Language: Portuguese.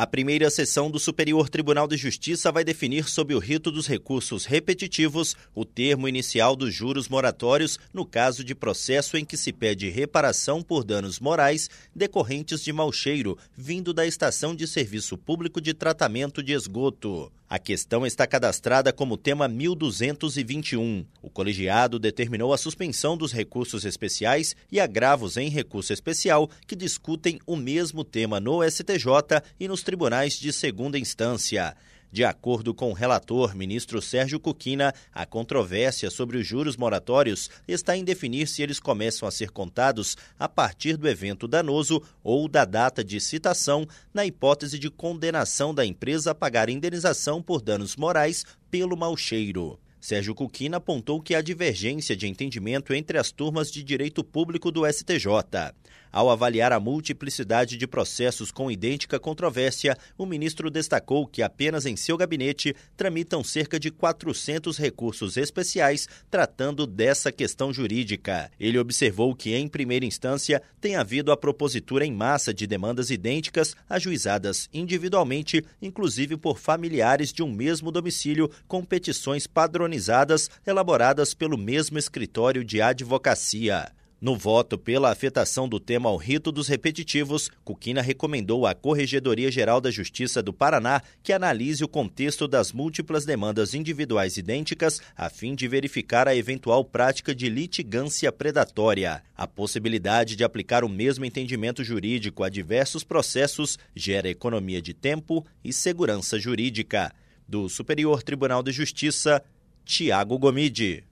A primeira sessão do Superior Tribunal de Justiça vai definir sob o rito dos recursos repetitivos o termo inicial dos juros moratórios no caso de processo em que se pede reparação por danos morais decorrentes de mau cheiro vindo da estação de serviço público de tratamento de esgoto. A questão está cadastrada como tema 1221. O colegiado determinou a suspensão dos recursos especiais e agravos em recurso especial que discutem o mesmo tema no STJ e nos tribunais de segunda instância. De acordo com o relator, ministro Sérgio Cuquina, a controvérsia sobre os juros moratórios está em definir se eles começam a ser contados a partir do evento danoso ou da data de citação, na hipótese de condenação da empresa a pagar indenização por danos morais pelo mau cheiro. Sérgio Cuquina apontou que há divergência de entendimento entre as turmas de direito público do STJ. Ao avaliar a multiplicidade de processos com idêntica controvérsia, o ministro destacou que apenas em seu gabinete tramitam cerca de 400 recursos especiais tratando dessa questão jurídica. Ele observou que, em primeira instância, tem havido a propositura em massa de demandas idênticas ajuizadas individualmente, inclusive por familiares de um mesmo domicílio, com petições padronizadas elaboradas pelo mesmo escritório de advocacia. No voto pela afetação do tema ao rito dos repetitivos, Cuquina recomendou à Corregedoria Geral da Justiça do Paraná que analise o contexto das múltiplas demandas individuais idênticas a fim de verificar a eventual prática de litigância predatória. A possibilidade de aplicar o mesmo entendimento jurídico a diversos processos gera economia de tempo e segurança jurídica. Do Superior Tribunal de Justiça, Tiago Gomide.